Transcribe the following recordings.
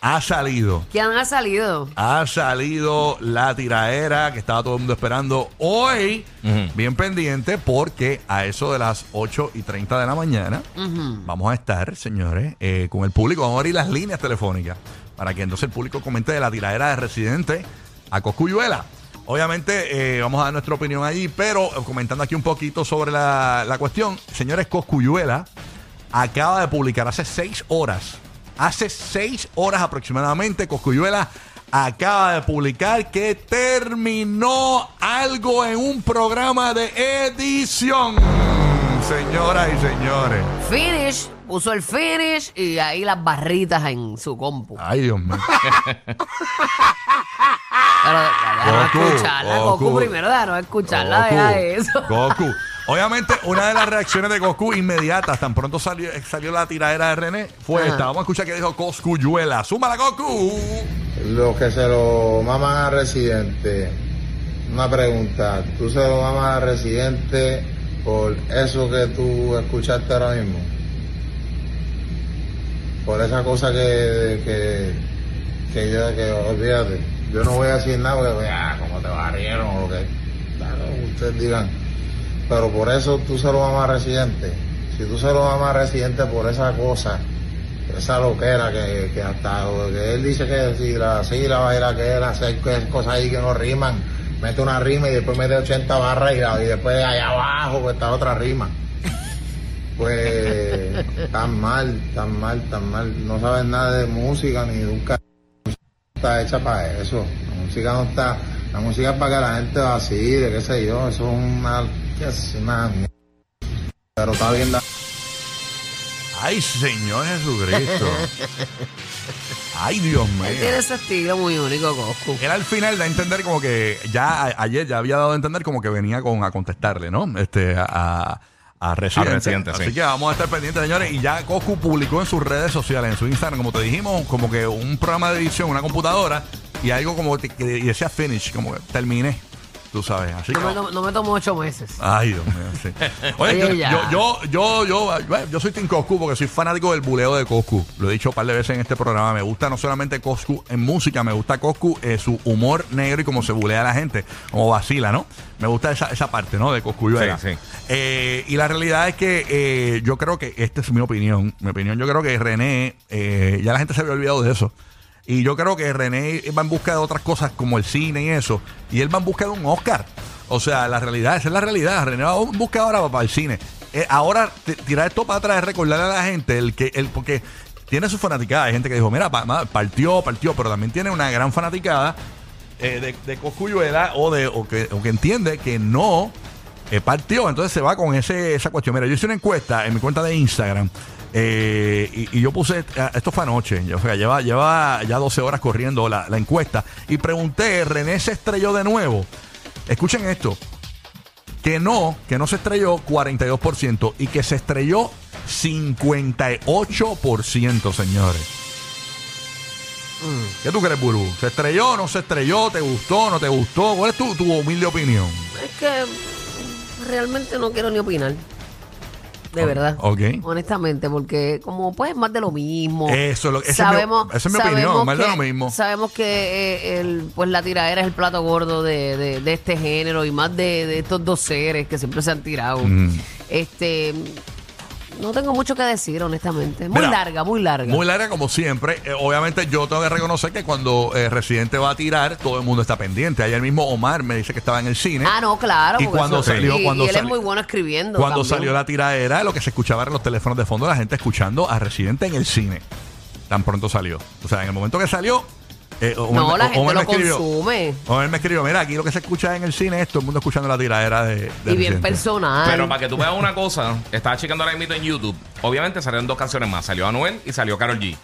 ha salido. ¿Quién ha salido? Ha salido la tiraera que estaba todo el mundo esperando hoy. Bien pendiente porque a eso de las 8 y 30 de la mañana vamos a estar, señores, eh, con el público. Vamos a abrir las líneas telefónicas para que entonces el público comente de la tiraera de residente a Coscuyuela. Obviamente eh, vamos a dar nuestra opinión allí, pero eh, comentando aquí un poquito sobre la, la cuestión. Señores, Coscuyuela acaba de publicar hace seis horas, hace seis horas aproximadamente, Coscuyuela acaba de publicar que terminó algo en un programa de edición. Señoras y señores. Finish, puso el finish y ahí las barritas en su compu. Ay, Dios mío. Pero Goku, escucharla, Goku, Goku. primero, déjanos escucharla, deja eso. Goku. Obviamente, una de las reacciones de Goku inmediatas, tan pronto salió, salió la tiradera de René, fue esta. Vamos a escuchar que dijo Coscuyuela. ¡Súmala, Goku! Los que se lo maman a Residente, una pregunta, ¿tú se lo mamas a Residente por eso que tú escuchaste ahora mismo? Por esa cosa que, que, que yo, que olvídate, yo no voy a decir nada porque, ah, como te barrieron o lo que, claro, ustedes digan, pero por eso tú se lo mamas a Residente, si tú se lo mamas a Residente por esa cosa, esa loquera que, que hasta que él dice que si la sílaba y la que él hace cosas ahí que no riman, mete una rima y después mete 80 barras y, la- y después allá abajo pues está otra rima. Pues tan mal, tan mal, tan mal. No sabes nada de música ni de un ca- está hecha para eso. La música no está, la música es para que la gente vacile, qué sé yo, eso es una, es una. Pero está bien la- ¡Ay, Señor Jesucristo! ¡Ay, Dios mío! Él tiene ese estilo muy único, Goku. Él al final da a entender como que ya a- ayer ya había dado a entender como que venía con a contestarle, ¿no? Este a, a Residente. A Residente, Así sí. que vamos a estar pendientes, señores. Y ya Goku publicó en sus redes sociales, en su Instagram, como te dijimos, como que un programa de edición, una computadora y algo como que, que decía finish, como que terminé. Tú sabes. Así que. No me, no- no me tomó ocho meses. Ay, Dios mío, sí. Oye, Oye, yo, ya. yo, yo, yo, yo, soy Team Coscu porque soy fanático del buleo de Coscu. Lo he dicho un par de veces en este programa. Me gusta no solamente Coscu en música, me gusta Coscu eh, su humor negro y cómo se bulea a la gente, como vacila, ¿no? Me gusta esa, esa parte, ¿no? De Coscu Sí, sí. Eh, y la realidad es que eh, yo creo que, esta es mi opinión, mi opinión, yo creo que René, eh, ya la gente se había olvidado de eso. Y yo creo que René va en busca de otras cosas como el cine y eso. Y él va en busca de un Oscar. O sea, la realidad, esa es la realidad. René va en busca ahora para el cine. Eh, ahora, tirar esto para atrás, recordarle a la gente, el que, el, porque tiene su fanaticada. Hay gente que dijo, mira, partió, partió, pero también tiene una gran fanaticada eh, de, de Cosculluela o, de, o, que, o que entiende que no eh, partió. Entonces se va con ese, esa cuestión. Mira, yo hice una encuesta en mi cuenta de Instagram. Eh, y, y yo puse, eh, esto fue anoche, o sea, lleva, lleva ya 12 horas corriendo la, la encuesta. Y pregunté, ¿René se estrelló de nuevo? Escuchen esto. Que no, que no se estrelló 42% y que se estrelló 58%, señores. ¿Qué tú crees, Buru? ¿Se estrelló, no se estrelló? ¿Te gustó, no te gustó? ¿Cuál es tu, tu humilde opinión? Es que mm, realmente no quiero ni opinar. De verdad. ok. Honestamente, porque como pues más de lo mismo. Eso es lo- esa es mi- esa es mi opinión, sabemos más de lo mismo. Sabemos que eh, el, pues la tiradera es el plato gordo de, de- de este género y más de, de estos dos seres que siempre se han tirado. Mm. Este no tengo mucho que decir, honestamente. Muy Mira, larga, muy larga. Muy larga como siempre. Eh, obviamente yo tengo que reconocer que cuando eh, Residente va a tirar, todo el mundo está pendiente. Ayer mismo Omar me dice que estaba en el cine. ah, no, claro. Y porque cuando eso- salió- cuando y él salió- es muy bueno escribiendo. Cuando también. salió la tiradera, lo que se escuchaba en los teléfonos de fondo, la gente escuchando a Residente en el cine. Tan pronto salió. O sea, en el momento que salió, eh, Omar, No, la gente lo escribió- consume. Omar me escribió, mira, aquí lo que se escucha en el cine es todo el mundo escuchando la tiradera de, de Y bien Residente". personal. Pero para que tú veas una cosa, estaba checando ahora mismo en YouTube. Obviamente salieron dos canciones más. Salió Anuel y salió Carol G.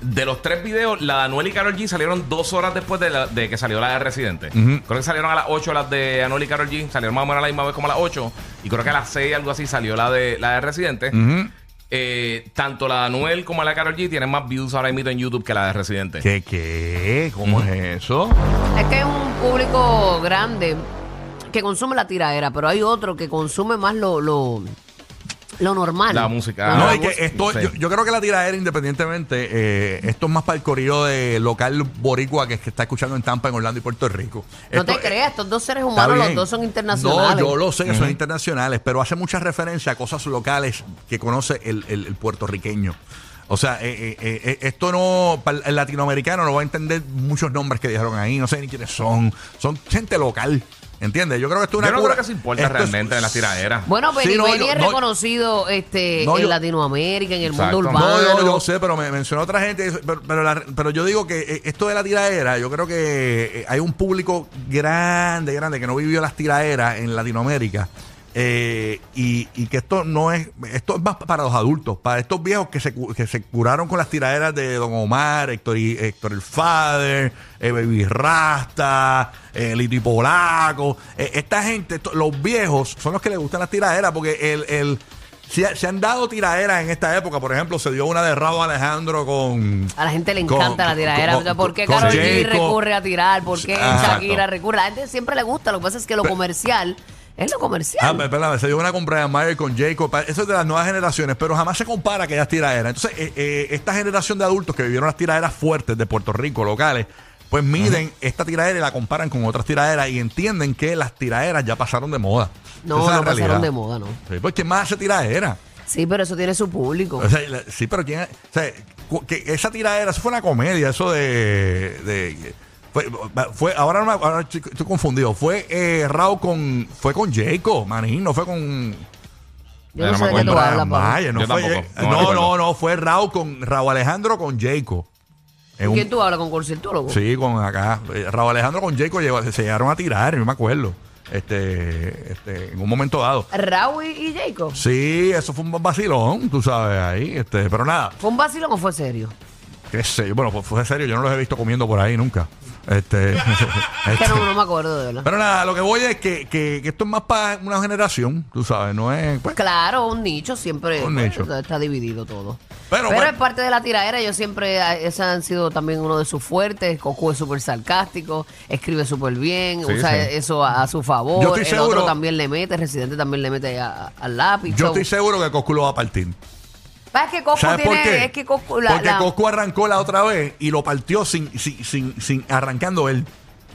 De los tres videos, la de Anuel y Carol G salieron dos horas después de, la- de que salió la de Residente. Creo que salieron a las 8 las de Anuel y Carol G. Salieron más o menos a la misma vez como a las 8. Y creo que a las 6, algo así, salió la de, la de Residente. Eh, tanto la de Anuel como la de Carol G tienen más views ahora mismo en YouTube que la de Residente. ¿Qué, qué? ¿Cómo es eso? Es que hay un público grande que consume la tiradera, pero hay otro que consume más lo, lo, lo normal. La música. Ah, No, la es que esto, Sí. yo, yo creo que la tiradera, independientemente, eh, esto es más para el corrido de local boricua que, que está escuchando en Tampa, en Orlando y Puerto Rico. No Esto- te creas, estos dos seres humanos, los bien. dos son internacionales. No, yo lo sé que son internacionales, pero hace mucha referencia a cosas locales que conoce el, el- el puertorriqueño. O sea, eh, eh, eh, esto no, para el latinoamericano no va a entender muchos nombres que dijeron ahí, no sé ni quiénes son. Son gente local, ¿entiendes? Yo creo que esto es una Yo no cura- creo que se importa esto es- realmente en las tiraderas. Bueno, Sí, no, Benny yo- es no- reconocido este, No, en yo- Latinoamérica, en el Exacto. mundo No, urbano. No, yo, yo sé, pero me mencionó otra gente. Pero, pero, la- pero yo digo que eh, esto de la tiradera, yo creo que eh, hay un público grande, grande, que no vivió las tiraderas en Latinoamérica. Eh, y, y que esto no es, esto es más para los adultos, para estos viejos que se, que se curaron con las tiraderas de Don Omar, Héctor, y- Héctor el Father, eh, Baby Rasta, eh, Lito y Polaco. Eh, esta gente, esto- los viejos, son los que les gustan las tiraderas porque el, el se, se han dado tiraderas en esta época. Por ejemplo, se dio una de Rabo Alejandro con. A la gente le con- encanta la tiradera. con- ¿Por qué Karol G recurre a tirar? ¿Por qué. Shakira recurre? A la gente siempre le gusta. Lo que pasa es que lo comercial es lo comercial. Ah, pe- perdón, se dio una con Brian Mayer, con Jacob. Eso es de las nuevas generaciones, pero jamás se compara aquellas tiraderas. Entonces, eh, eh, esta generación de adultos que vivieron las tiraderas fuertes de Puerto Rico, locales, pues miden esta tiradera y la comparan con otras tiraderas y entienden que las tiraderas ya pasaron de moda. no, Esa es la no pasaron de moda, no. Sí, pues, ¿quién más hace tiradera? Sí, pero eso tiene su público. O sea, la- sí, pero quién. O sea, que esa tiradera, eso fue una comedia, eso de. de- fue, fue- ahora no me ahora estoy, estoy confundido. Fue eh, Raúl con. Fue con Jacob, manín, no fue con. Yo no no sé de qué tú hablas. Mayer, no fue tampoco, no No, no, no, fue Raúl con Raúl Alejandro con Jacob. Un- ¿Quién tú hablas con conciertólogo? Sí, con acá. Eh, Raúl Alejandro con Jacob llegó- se llegaron a tirar, yo me acuerdo. Este, este, en un momento dado. Raúl y Jacob. Sí, eso fue un vacilón, tú sabes, ahí. Este, pero nada, ¿Fue un vacilón o fue serio? qué sé yo. Bueno, pues fue serio, yo no los he visto comiendo por ahí nunca. Este, Es que este, no, no me acuerdo de verdad. pero nada, lo que voy es que, que, que esto es más para una generación, tú sabes, no es. pues, Claro, un nicho siempre Un pues, nicho. está dividido todo. Pero, Pero, bueno. es parte de la tiradera. Yo siempre, ese han sido también uno de sus fuertes. Cocu es súper sarcástico, escribe súper bien, Sí, usa sí. eso a, a su favor. Yo estoy el seguro- otro también le mete, Residente también le mete a- al lápiz. yo So, estoy seguro que Coscu lo va a partir. Es que Cocu ¿Sabes tiene, por qué? es que Cocu, la, Porque la- Coscu arrancó la otra vez y lo partió sin, sin, sin, sin arrancando él.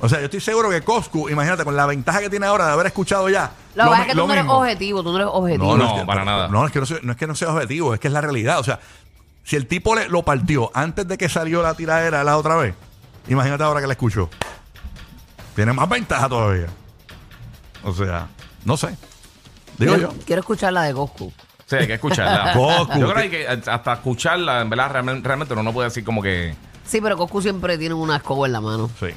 O sea, yo estoy seguro que Coscu, imagínate, con la ventaja que tiene ahora de haber escuchado ya. lo que pasa mi- es que tú no eres mismo. objetivo, tú no eres objetivo. No, es que- para nada. No, es que no, sea- no es que no sea objetivo, es que es la realidad. O sea, si el tipo le, lo partió antes de que salió la tiradera la otra vez, imagínate ahora que la escuchó. Tiene más ventaja todavía. O sea, no sé. Digo yo. quiero escuchar la de Goku. Sí, hay que escucharla. Goku. Yo creo que hay que hasta escucharla, en verdad, realmente, realmente uno no puede decir como que. Sí, pero Goku siempre tiene una escoba en la mano. Sí.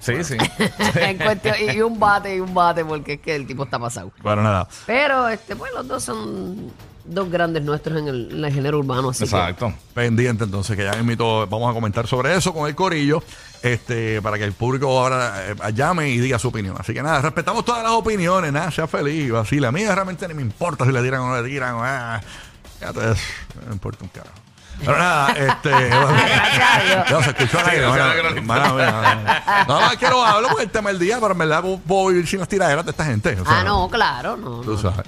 Sí, sí. En cuestión- y, y un bate y un bate porque es que el tipo está pasado. Bueno, nada. Pero este, pues los dos son dos grandes nuestros en el, en el género urbano, así que- Exacto. pendiente entonces que ya invito vamos a comentar sobre eso con el corillo este para que el público ahora eh, llame y diga su opinión así que nada respetamos todas las opiniones nada sea feliz así la mía realmente ni me importa si le tiran o no le tiran ah, fíjate eso, no me importa un carajo pero nada, este. Ya se escuchó Sí, no No, no, lo hablo porque el tema del día, pero en verdad puedo, vivir sin las tiraderas de esta gente. o sea, Ah, no, claro, no. Tú no. sabes.